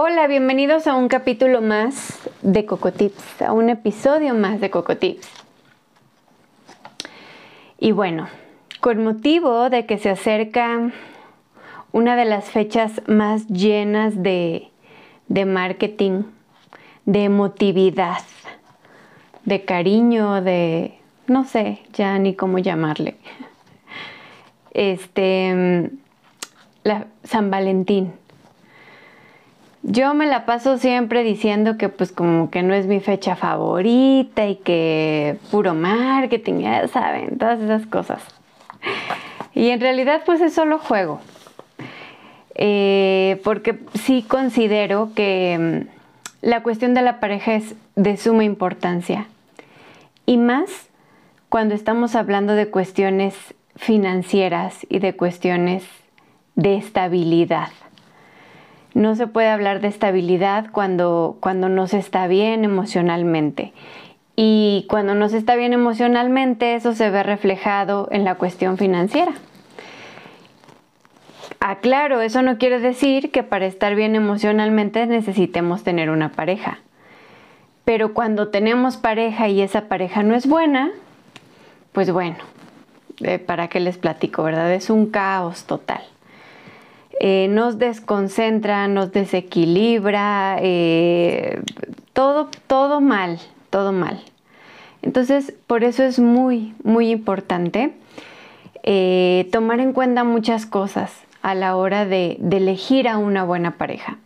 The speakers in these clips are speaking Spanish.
Hola, bienvenidos a un capítulo más de Cocotips, a un episodio más de Cocotips. Y bueno, con motivo de que se acerca una de las fechas más llenas de, de marketing, de emotividad, de cariño, de no sé ya ni cómo llamarle. Este, la, San Valentín. Yo me la paso siempre diciendo que pues como que no es mi fecha favorita y que puro marketing, ya saben, todas esas cosas. Y en realidad pues es solo juego. Eh, porque sí considero que mm, la cuestión de la pareja es de suma importancia. Y más cuando estamos hablando de cuestiones financieras y de cuestiones de estabilidad. No se puede hablar de estabilidad cuando, cuando no se está bien emocionalmente. Y cuando no se está bien emocionalmente, eso se ve reflejado en la cuestión financiera. Aclaro, eso no quiere decir que para estar bien emocionalmente necesitemos tener una pareja. Pero cuando tenemos pareja y esa pareja no es buena, pues bueno, eh, ¿para qué les platico, verdad? Es un caos total. Eh, nos desconcentra, nos desequilibra, eh, todo, todo mal, todo mal. Entonces, por eso es muy, muy importante eh, tomar en cuenta muchas cosas a la hora de, elegir a una buena pareja.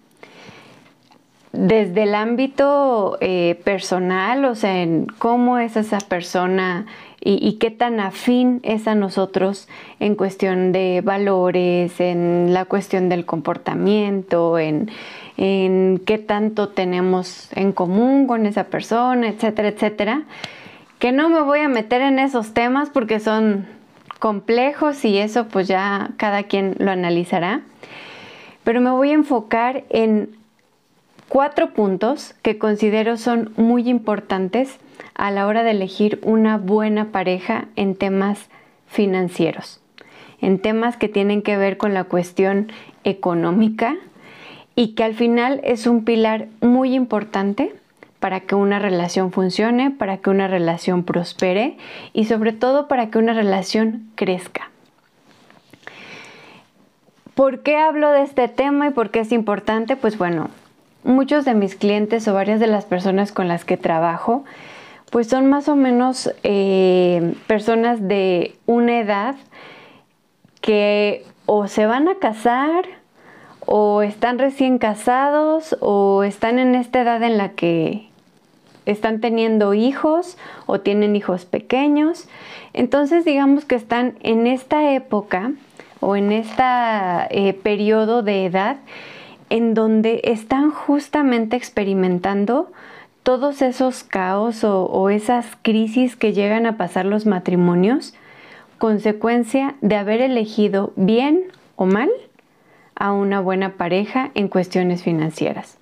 Desde el ámbito personal, o sea, en cómo es esa persona y, qué tan afín es a nosotros en cuestión de valores, en la cuestión del comportamiento, en, qué tanto tenemos en común con esa persona, etcétera, etcétera. Que no me voy a meter en esos temas porque son complejos y eso pues ya cada quien lo analizará. Pero me voy a enfocar en cuatro puntos que considero son muy importantes a la hora de elegir una buena pareja en temas financieros, en temas que tienen que ver con la cuestión económica y que al final es un pilar muy importante para que una relación funcione, para que una relación prospere y sobre todo para que una relación crezca. ¿Por qué hablo de este tema y por qué es importante? Pues bueno, muchos de mis clientes o varias de las personas con las que trabajo pues son más o menos eh, personas de una edad que o se van a casar o están recién casados o están en esta edad en la que están teniendo hijos o tienen hijos pequeños. Entonces digamos que están en esta época o en este periodo de edad en donde están justamente experimentando todos esos caos o, esas crisis que llegan a pasar los matrimonios, consecuencia de haber elegido bien o mal a una buena pareja en cuestiones financieras.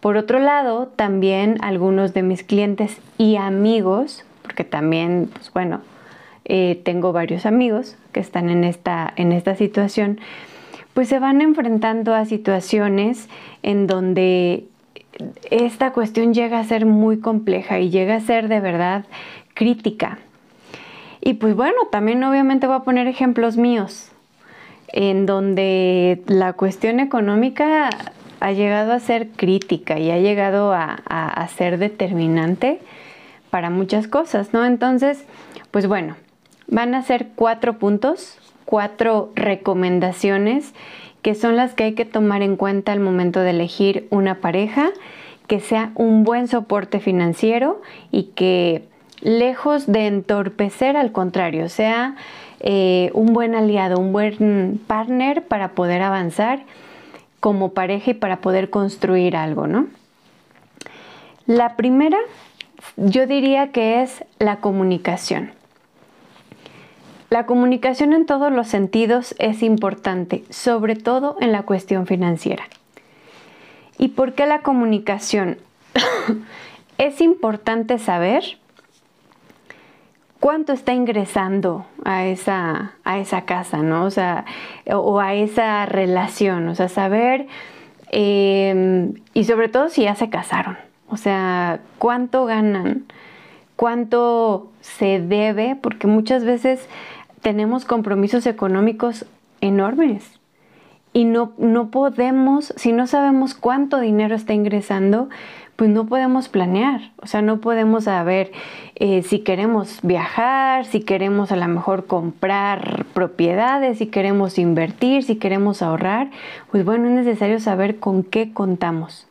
Por otro lado, también algunos de mis clientes y amigos, porque también, pues bueno, eh, tengo varios amigos que están en esta, en esta situación, pues se van enfrentando a situaciones en donde esta cuestión llega a ser muy compleja y llega a ser de verdad crítica. Y pues bueno, también obviamente voy a poner ejemplos míos, en donde la cuestión económica ha llegado a ser crítica y ha llegado a, ser determinante para muchas cosas, ¿no? Entonces, pues bueno, van a ser cuatro puntos, cuatro recomendaciones que son las que hay que tomar en cuenta al momento de elegir una pareja, que sea un buen soporte financiero y que lejos de entorpecer, al contrario, sea eh, un buen aliado, un buen partner para poder avanzar como pareja y para poder construir algo, ¿no? La primera, yo diría que es la comunicación. La comunicación en todos los sentidos es importante, sobre todo en la cuestión financiera. ¿Y por qué la comunicación? es importante saber cuánto está ingresando a esa, a esa casa, ¿no? O sea, o a esa relación, o sea, saber, em, y sobre todo si ya se casaron, o sea, cuánto ganan, cuánto se debe, porque muchas veces tenemos compromisos económicos enormes y no, no podemos, si no sabemos cuánto dinero está ingresando, pues no podemos planear, o sea, no podemos saber eh, si queremos viajar, si queremos a lo mejor comprar propiedades, si queremos invertir, si queremos ahorrar, pues bueno, es necesario saber con qué contamos.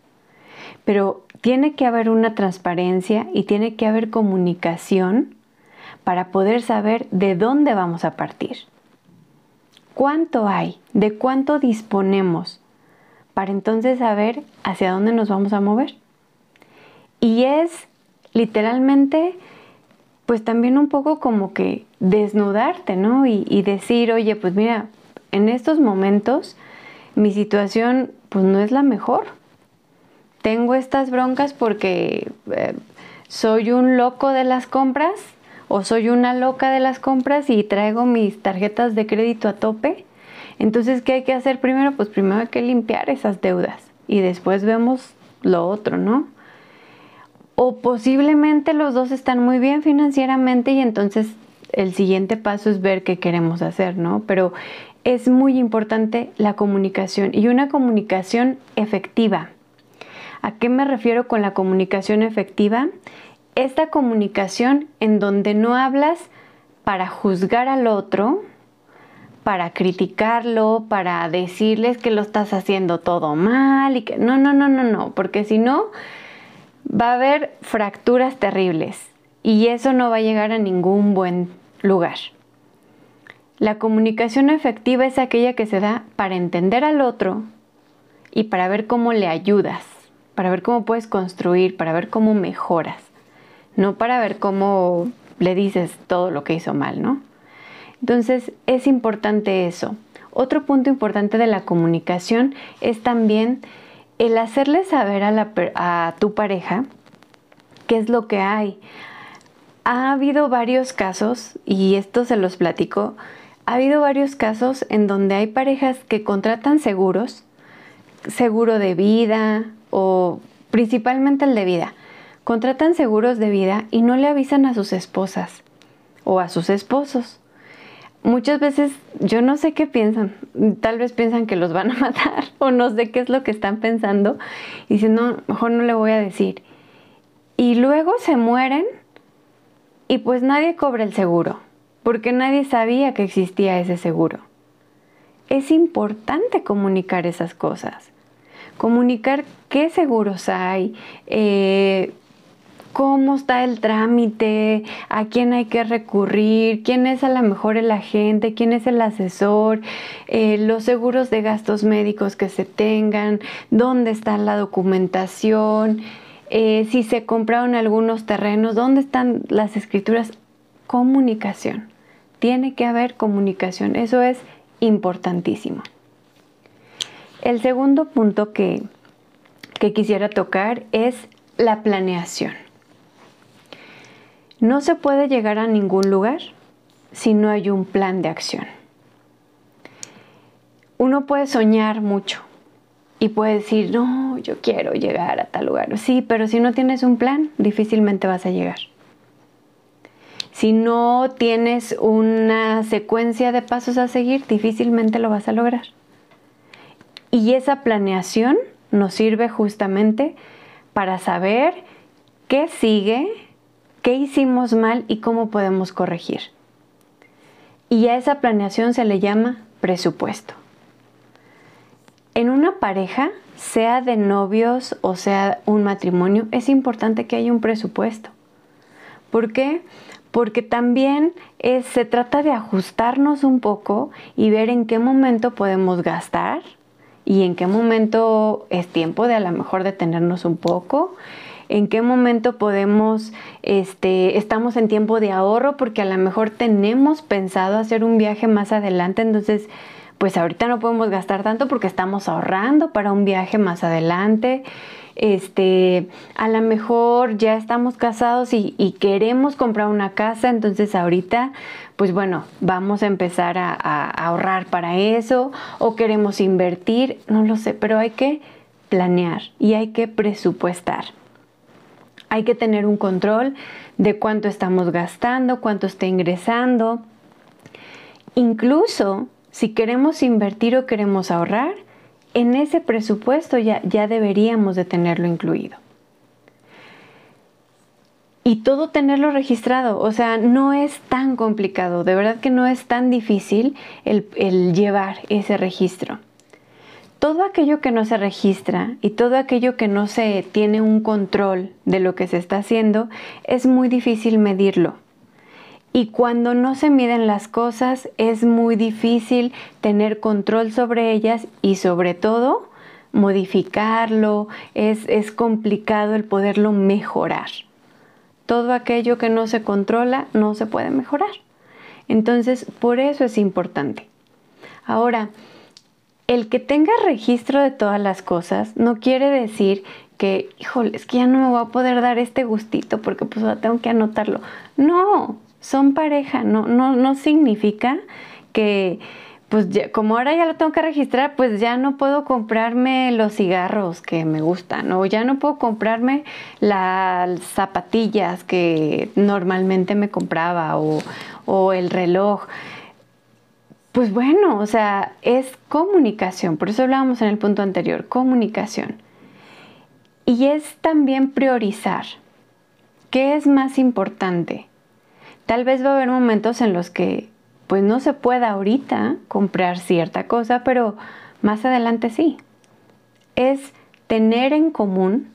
Pero tiene que haber una transparencia y tiene que haber comunicación para poder saber de dónde vamos a partir. ¿Cuánto hay? ¿De cuánto disponemos? Para entonces saber hacia dónde nos vamos a mover. Y es literalmente, pues también un poco como que desnudarte, ¿no? Y, decir, oye, pues mira, en estos momentos mi situación pues no es la mejor. Tengo estas broncas porque eh, soy un loco de las compras o soy una loca de las compras y traigo mis tarjetas de crédito a tope. Entonces, ¿qué hay que hacer primero? Pues primero hay que limpiar esas deudas y después vemos lo otro, ¿no? O posiblemente los dos están muy bien financieramente y entonces el siguiente paso es ver qué queremos hacer, ¿no? Pero es muy importante la comunicación y una comunicación efectiva. ¿A qué me refiero con la comunicación efectiva? Esta comunicación en donde no hablas para juzgar al otro, para criticarlo, para decirles que lo estás haciendo todo mal y que no, no, no, no, no, porque si no va a haber fracturas terribles y eso no va a llegar a ningún buen lugar. La comunicación efectiva es aquella que se da para entender al otro y para ver cómo le ayudas, para ver cómo puedes construir, para ver cómo mejoras no para ver cómo le dices todo lo que hizo mal, ¿no? Entonces es importante eso. Otro punto importante de la comunicación es también el hacerle saber a, tu pareja qué es lo que hay. Ha habido varios casos, y esto se los platico, ha habido varios casos en donde hay parejas que contratan seguros, seguro de vida o principalmente el de vida, contratan seguros de vida y no le avisan a sus esposas o a sus esposos. Muchas veces yo no sé qué piensan, tal vez piensan que los van a matar o no sé qué es lo que están pensando y dicen, no, mejor no le voy a decir. Y luego se mueren y pues nadie cobra el seguro, porque nadie sabía que existía ese seguro. Es importante comunicar esas cosas, comunicar qué seguros hay, eh, cómo está el trámite, a quién hay que recurrir, quién es a lo mejor el agente, quién es el asesor, eh, los seguros de gastos médicos que se tengan, dónde está la documentación, eh, si se compraron algunos terrenos, dónde están las escrituras. Comunicación. Tiene que haber comunicación. Eso es importantísimo. El segundo punto que, que quisiera tocar es la planeación. No se puede llegar a ningún lugar si no hay un plan de acción. Uno puede soñar mucho y puede decir, no, yo quiero llegar a tal lugar. Sí, pero si no tienes un plan, difícilmente vas a llegar. Si no tienes una secuencia de pasos a seguir, difícilmente lo vas a lograr. Y esa planeación nos sirve justamente para saber qué sigue, qué hicimos mal y cómo podemos corregir. Y a esa planeación se le llama presupuesto. En una pareja, sea de novios o sea un matrimonio, es importante que haya un presupuesto. ¿Por qué? Porque también es, se trata de ajustarnos un poco y ver en qué momento podemos gastar y en qué momento es tiempo de a lo mejor detenernos un poco en qué momento podemos, este, estamos en tiempo de ahorro porque a lo mejor tenemos pensado hacer un viaje más adelante, entonces pues ahorita no podemos gastar tanto porque estamos ahorrando para un viaje más adelante. Este, a lo mejor ya estamos casados y, queremos comprar una casa, entonces ahorita, pues bueno, vamos a empezar a ahorrar para eso o queremos invertir, no lo sé, pero hay que planear y hay que presupuestar. Hay que tener un control de cuánto estamos gastando, cuánto está ingresando. Incluso si queremos invertir o queremos ahorrar, en ese presupuesto ya, ya deberíamos de tenerlo incluido. Y todo tenerlo registrado, o sea, no es tan complicado, de verdad que no es tan difícil el llevar ese registro todo aquello que no se registra y todo aquello que no se tiene un control de lo que se está haciendo, es muy difícil medirlo. Y cuando no se miden las cosas, es muy difícil tener control sobre ellas y sobre todo modificarlo, es, es complicado el poderlo mejorar. Todo aquello que no se controla no se puede mejorar. Entonces, por eso es importante. Ahora, el que tenga registro de todas las cosas no quiere decir que, híjole, es que ya no me voy a poder dar este gustito porque pues tengo que anotarlo. No, son pareja, no, no, no significa que pues como ahora ya lo tengo que registrar, pues ya no puedo comprarme los cigarros que me gustan o ya no puedo comprarme las zapatillas que normalmente me compraba o el reloj. Pues bueno, o sea, es comunicación, por eso hablábamos en el punto anterior, comunicación. Y es también priorizar. ¿Qué es más importante? Tal vez va a haber momentos en los que pues no se pueda ahorita comprar cierta cosa, pero más adelante sí. Es tener en común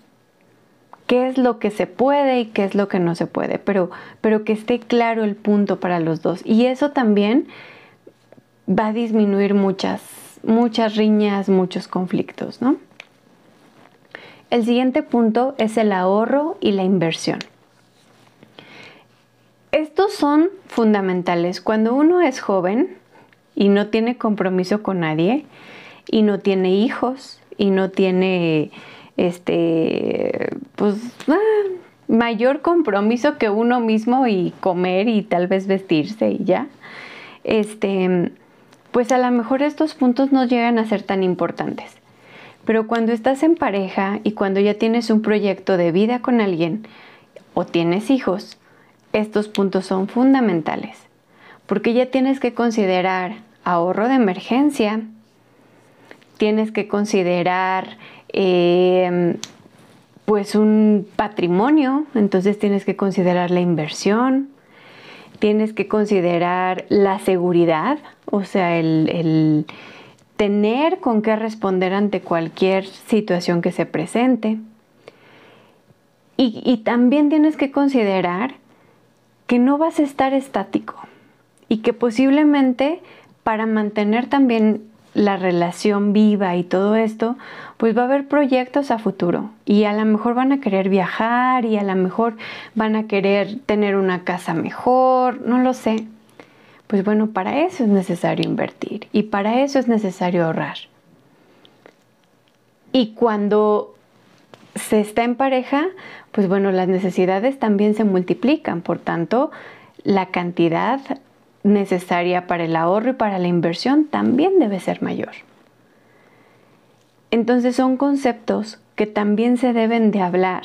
qué es lo que se puede y qué es lo que no se puede, pero, pero que esté claro el punto para los dos. Y eso también va a disminuir muchas, muchas riñas, muchos conflictos, ¿no? El siguiente punto es el ahorro y la inversión. Estos son fundamentales. Cuando uno es joven y no tiene compromiso con nadie y no tiene hijos y no tiene este pues ah, mayor compromiso que uno mismo y comer y tal vez vestirse y ya. Este pues a lo mejor estos puntos no llegan a ser tan importantes. Pero cuando estás en pareja y cuando ya tienes un proyecto de vida con alguien o tienes hijos, estos puntos son fundamentales, porque ya tienes que considerar ahorro de emergencia, tienes que considerar em, pues un patrimonio, entonces tienes que considerar la inversión, tienes que considerar la seguridad, o sea, el, tener con qué responder ante cualquier situación que se presente. Y, también tienes que considerar que no vas a estar estático y que posiblemente para mantener también la relación viva y todo esto, pues va a haber proyectos a futuro y a lo mejor van a querer viajar y a lo mejor van a querer tener una casa mejor, no lo sé. Pues bueno, para eso es necesario invertir y para eso es necesario ahorrar. Y cuando se está en pareja, pues bueno, las necesidades también se multiplican, por tanto, la cantidad necesaria para el ahorro y para la inversión también debe ser mayor. Entonces son conceptos que también se deben de hablar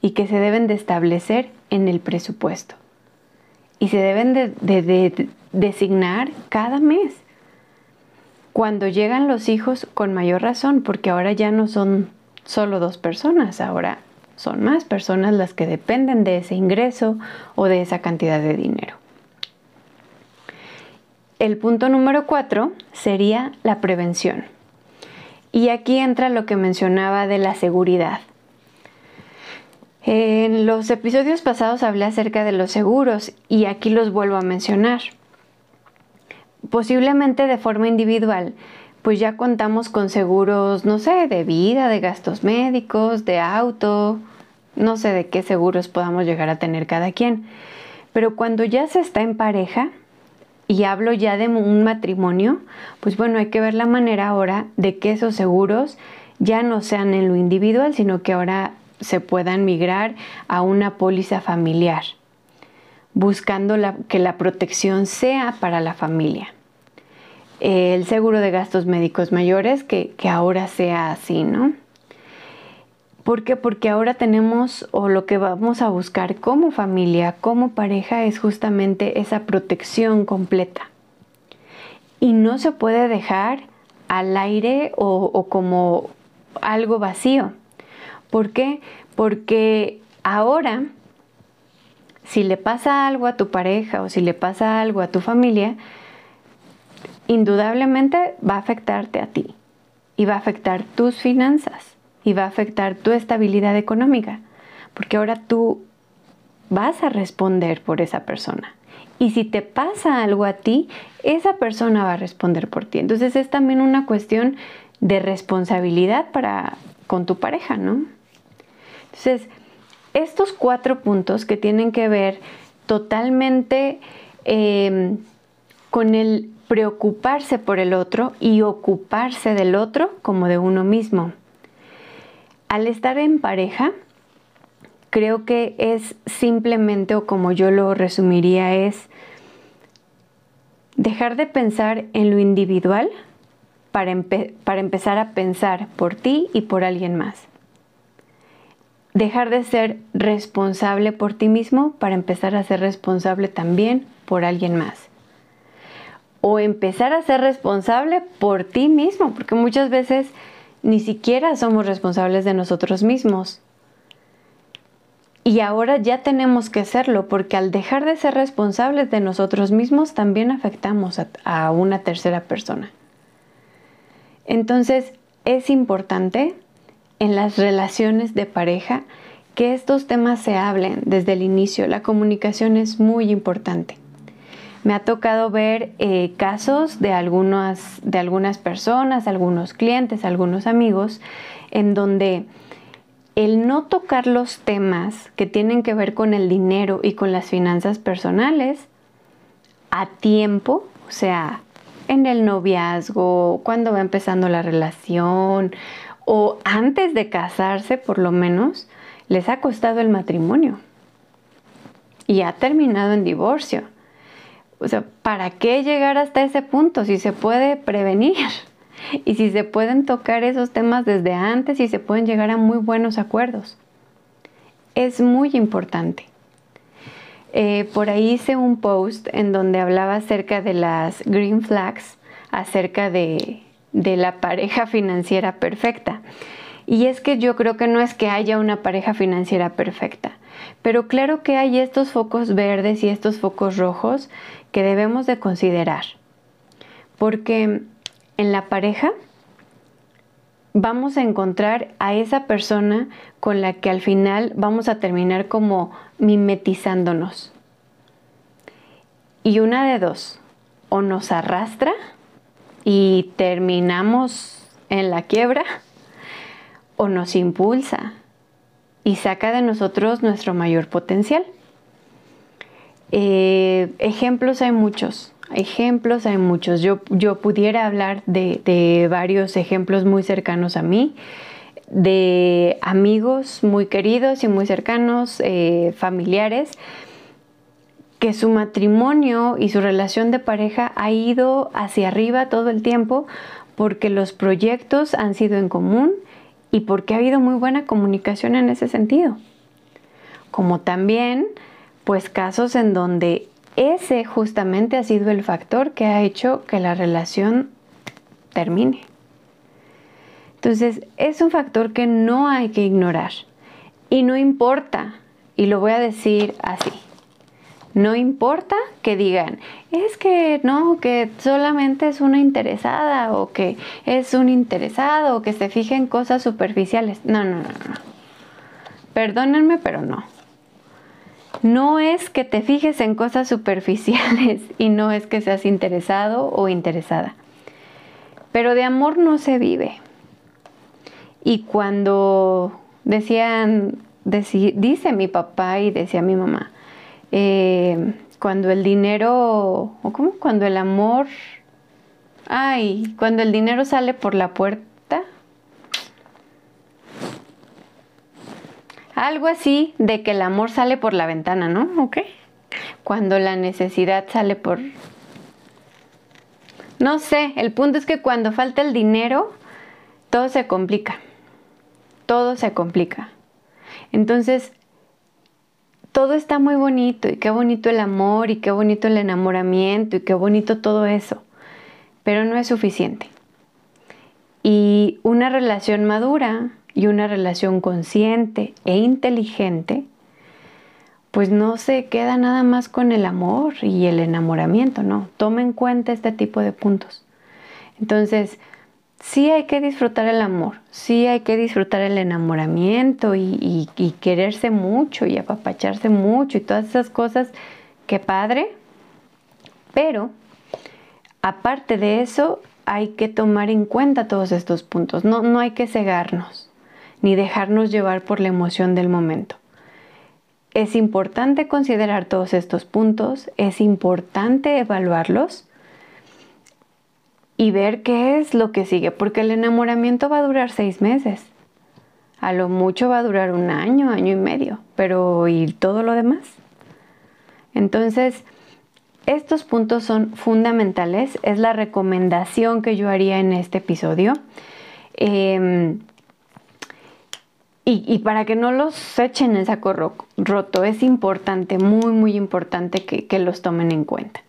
y que se deben de establecer en el presupuesto. Y se deben de, designar cada mes. Cuando llegan los hijos, con mayor razón, porque ahora ya no son solo dos personas, ahora son más personas las que dependen de ese ingreso o de esa cantidad de dinero. El punto número cuatro sería la prevención. Y aquí entra lo que mencionaba de la seguridad. En los episodios pasados hablé acerca de los seguros y aquí los vuelvo a mencionar. Posiblemente de forma individual, pues ya contamos con seguros, no sé, de vida, de gastos médicos, de auto, no sé de qué seguros podamos llegar a tener cada quien. Pero cuando ya se está en pareja, y hablo ya de un matrimonio, pues bueno, hay que ver la manera ahora de que esos seguros ya no sean en lo individual, sino que ahora se puedan migrar a una póliza familiar, buscando que la protección sea para la familia. El seguro de gastos médicos mayores, que, ahora sea así, ¿no? ¿Por qué? Porque ahora tenemos o lo que vamos a buscar como familia, como pareja, es justamente esa protección completa. Y no se puede dejar al aire o, como algo vacío. ¿Por qué? Porque ahora, si le pasa algo a tu pareja o si le pasa algo a tu familia, indudablemente va a afectarte a ti y va a afectar tus finanzas y va a afectar tu estabilidad económica, porque ahora tú vas a responder por esa persona. Y si te pasa algo a ti, esa persona va a responder por ti. Entonces es también una cuestión de responsabilidad para con tu pareja, ¿no? Entonces, estos cuatro puntos que tienen que ver totalmente em, con el preocuparse por el otro y ocuparse del otro como de uno mismo. Al estar en pareja, creo que es simplemente, o como yo lo resumiría, es dejar de pensar en lo individual para, empezar a pensar por ti y por alguien más dejar de ser responsable por ti mismo para empezar a ser responsable también por alguien más. O empezar a ser responsable por ti mismo, porque muchas veces ni siquiera somos responsables de nosotros mismos. Y ahora ya tenemos que serlo, porque al dejar de ser responsables de nosotros mismos, también afectamos a, a una tercera persona. Entonces, es importante en las relaciones de pareja que estos temas se hablen desde el inicio. La comunicación es muy importante. Me ha tocado ver eh, casos de algunas, de algunas personas, algunos clientes, algunos amigos, en donde el no tocar los temas que tienen que ver con el dinero y con las finanzas personales a tiempo, o sea, en el noviazgo, cuando va empezando la relación o antes de casarse por lo menos, les ha costado el matrimonio y ha terminado en divorcio. O sea, ¿para qué llegar hasta ese punto si se puede prevenir? Y si se pueden tocar esos temas desde antes y se pueden llegar a muy buenos acuerdos. Es muy importante. Eh, por ahí hice un post en donde hablaba acerca de las green flags, acerca de, de la pareja financiera perfecta. Y es que yo creo que no es que haya una pareja financiera perfecta, pero claro que hay estos focos verdes y estos focos rojos que debemos de considerar. Porque en la pareja vamos a encontrar a esa persona con la que al final vamos a terminar como mimetizándonos. Y una de dos, o nos arrastra y terminamos en la quiebra, o nos impulsa y saca de nosotros nuestro mayor potencial. Eh, ejemplos hay muchos, ejemplos hay muchos. Yo, yo pudiera hablar de, varios ejemplos muy cercanos a mí, de amigos muy queridos y muy cercanos, eh, familiares, que su matrimonio y su relación de pareja ha ido hacia arriba todo el tiempo porque los proyectos han sido en común, y porque ha habido muy buena comunicación en ese sentido. Como también, pues casos en donde ese justamente ha sido el factor que ha hecho que la relación termine. Entonces, es un factor que no hay que ignorar. Y no importa, y lo voy a decir así, no importa que digan, es que no, que solamente es una interesada o que es un interesado o que se fije en cosas superficiales. No, no, no, no. Perdónenme, pero no. No es que te fijes en cosas superficiales y no es que seas interesado o interesada. Pero de amor no se vive. Y cuando decían, dice mi papá y decía mi mamá, eh, cuando el dinero, o cómo, cuando el amor, ay, cuando el dinero sale por la puerta, algo así de que el amor sale por la ventana, ¿no? ¿Ok? Cuando la necesidad sale por... No sé, el punto es que cuando falta el dinero, todo se complica todo se complica. Entonces, todo está muy bonito y qué bonito el amor y qué bonito el enamoramiento y qué bonito todo eso, pero no es suficiente. Y una relación madura y una relación consciente e inteligente, pues no se queda nada más con el amor y el enamoramiento, no. Toma en cuenta este tipo de puntos. Entonces, sí hay que disfrutar el amor, sí hay que disfrutar el enamoramiento y, quererse mucho y apapacharse mucho y todas esas cosas, qué padre, pero aparte de eso hay que tomar en cuenta todos estos puntos, no, no hay que cegarnos ni dejarnos llevar por la emoción del momento. Es importante considerar todos estos puntos, es importante evaluarlos y ver qué es lo que sigue, porque el enamoramiento va a durar seis meses. A lo mucho va a durar un año, año y medio, pero ¿y todo lo demás? Entonces, estos puntos son fundamentales, es la recomendación que yo haría en este episodio. Em, y, para que no los echen en saco roto, es importante, muy, muy importante que los tomen en cuenta.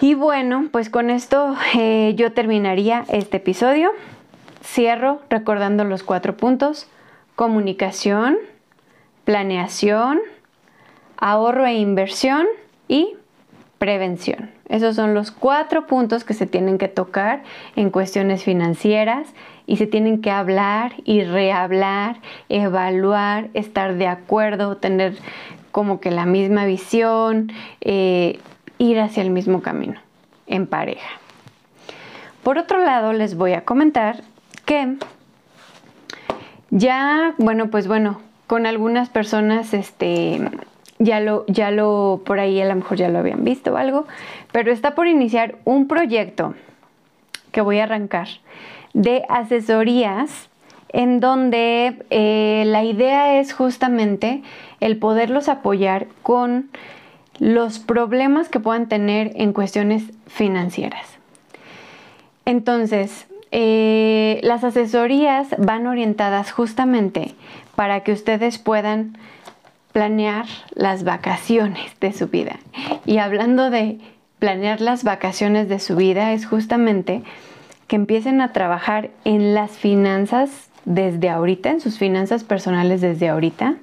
Y bueno, pues con esto eh, yo terminaría este episodio. Cierro recordando los cuatro puntos. Comunicación, planeación, ahorro e inversión y prevención. Esos son los cuatro puntos que se tienen que tocar en cuestiones financieras y se tienen que hablar y rehablar, evaluar, estar de acuerdo, tener como que la misma visión, eh, ir hacia el mismo camino en pareja. Por otro lado, les voy a comentar que ya, bueno, pues bueno, con algunas personas, este, ya lo, ya lo, por ahí a lo mejor ya lo habían visto o algo, pero está por iniciar un proyecto que voy a arrancar de asesorías en donde eh, la idea es justamente el poderlos apoyar con los problemas que puedan tener en cuestiones financieras. Entonces, eh, las asesorías van orientadas justamente para que ustedes puedan planear las vacaciones de su vida. Y hablando de planear las vacaciones de su vida, es justamente que empiecen a trabajar en las finanzas desde ahorita, en sus finanzas personales desde ahorita,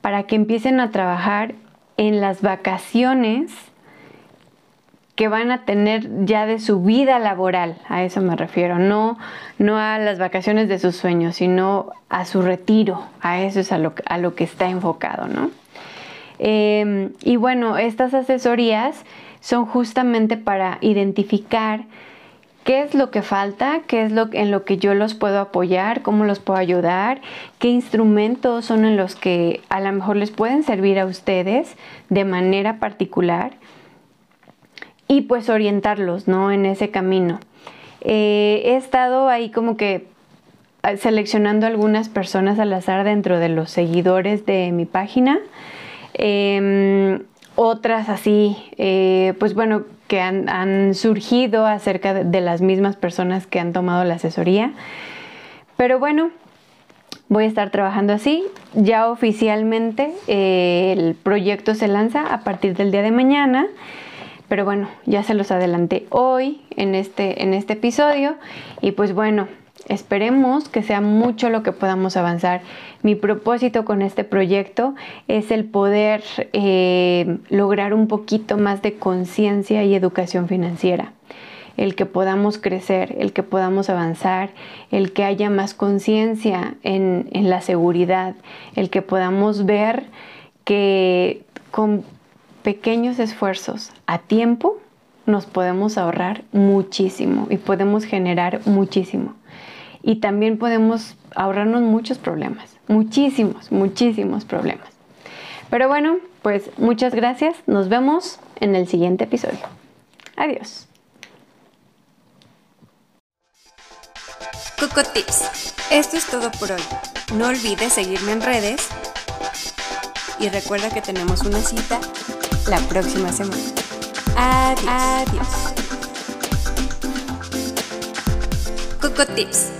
para que empiecen a trabajar en las vacaciones que van a tener ya de su vida laboral, a eso me refiero, no, no a las vacaciones de sus sueños, sino a su retiro, a eso es a lo, a lo que está enfocado, ¿no? Em, y bueno, estas asesorías son justamente para identificar qué es lo que falta, qué es lo en lo que yo los puedo apoyar, cómo los puedo ayudar, qué instrumentos son en los que a lo mejor les pueden servir a ustedes de manera particular y pues orientarlos, ¿no? En ese camino. Eh, he estado ahí como que ah, seleccionando algunas personas al azar dentro de los seguidores de mi página. Em, otras así, eh, pues bueno, que han, surgido acerca de, las mismas personas que han tomado la asesoría. Pero bueno, voy a estar trabajando así. Ya oficialmente eh, el proyecto se lanza a partir del día de mañana. Pero bueno, ya se los adelanté hoy en este, en este episodio. Y pues bueno, Esperemos que sea mucho lo que podamos avanzar. Mi propósito con este proyecto es el poder eh, lograr un poquito más de conciencia y educación financiera. el que podamos crecer, el que podamos avanzar, el que haya más conciencia en, en la seguridad, el que podamos ver que con pequeños esfuerzos a tiempo nos podemos ahorrar muchísimo y podemos generar muchísimo. Y también podemos ahorrarnos muchos problemas, muchísimos, muchísimos problemas. Pero bueno, pues muchas gracias. Nos vemos en el siguiente episodio. Adiós. Coco Tips. Esto es todo por hoy. No olvides seguirme en redes y recuerda que tenemos una cita la próxima semana. Adiós. Adiós. Coco Tips.